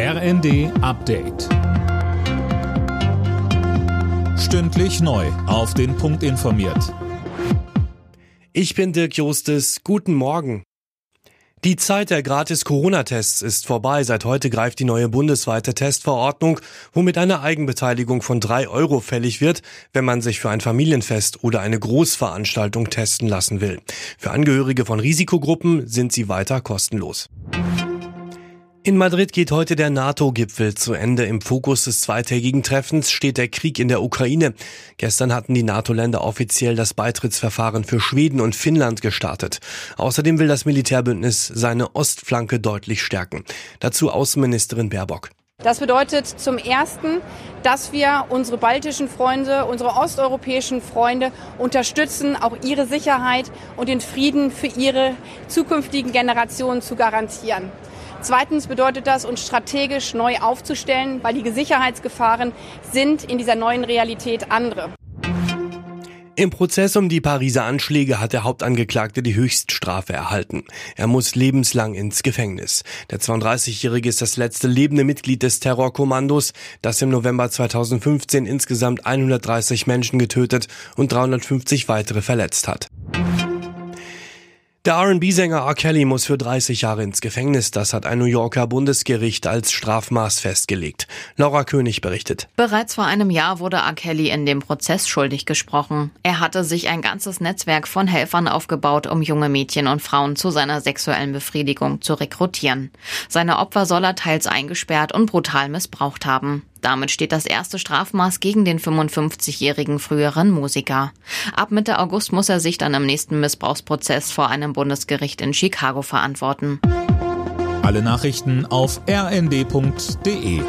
RND Update. Stündlich neu. Auf den Punkt informiert. Ich bin Dirk Jostes. Guten Morgen. Die Zeit der gratis Corona-Tests ist vorbei. Seit heute greift die neue bundesweite Testverordnung, womit eine Eigenbeteiligung von drei Euro fällig wird, wenn man sich für ein Familienfest oder eine Großveranstaltung testen lassen will. Für Angehörige von Risikogruppen sind sie weiter kostenlos. In Madrid geht heute der NATO-Gipfel zu Ende. Im Fokus des zweitägigen Treffens steht der Krieg in der Ukraine. Gestern hatten die NATO-Länder offiziell das Beitrittsverfahren für Schweden und Finnland gestartet. Außerdem will das Militärbündnis seine Ostflanke deutlich stärken. Dazu Außenministerin Baerbock. Das bedeutet zum Ersten, dass wir unsere baltischen Freunde, unsere osteuropäischen Freunde unterstützen, auch ihre Sicherheit und den Frieden für ihre zukünftigen Generationen zu garantieren. Zweitens bedeutet das, uns strategisch neu aufzustellen, weil die Sicherheitsgefahren sind in dieser neuen Realität andere. Im Prozess um die Pariser Anschläge hat der Hauptangeklagte die Höchststrafe erhalten. Er muss lebenslang ins Gefängnis. Der 32-Jährige ist das letzte lebende Mitglied des Terrorkommandos, das im November 2015 insgesamt 130 Menschen getötet und 350 weitere verletzt hat. Der R&B-Sänger R. Kelly muss für 30 Jahre ins Gefängnis. Das hat ein New Yorker Bundesgericht als Strafmaß festgelegt. Laura König berichtet. Bereits vor einem Jahr wurde R. Kelly in dem Prozess schuldig gesprochen. Er hatte sich ein ganzes Netzwerk von Helfern aufgebaut, um junge Mädchen und Frauen zu seiner sexuellen Befriedigung zu rekrutieren. Seine Opfer soll er teils eingesperrt und brutal missbraucht haben. Damit steht das erste Strafmaß gegen den 55-jährigen früheren Musiker. Ab Mitte August muss er sich dann im nächsten Missbrauchsprozess vor einem Bundesgericht in Chicago verantworten. Alle Nachrichten auf rnd.de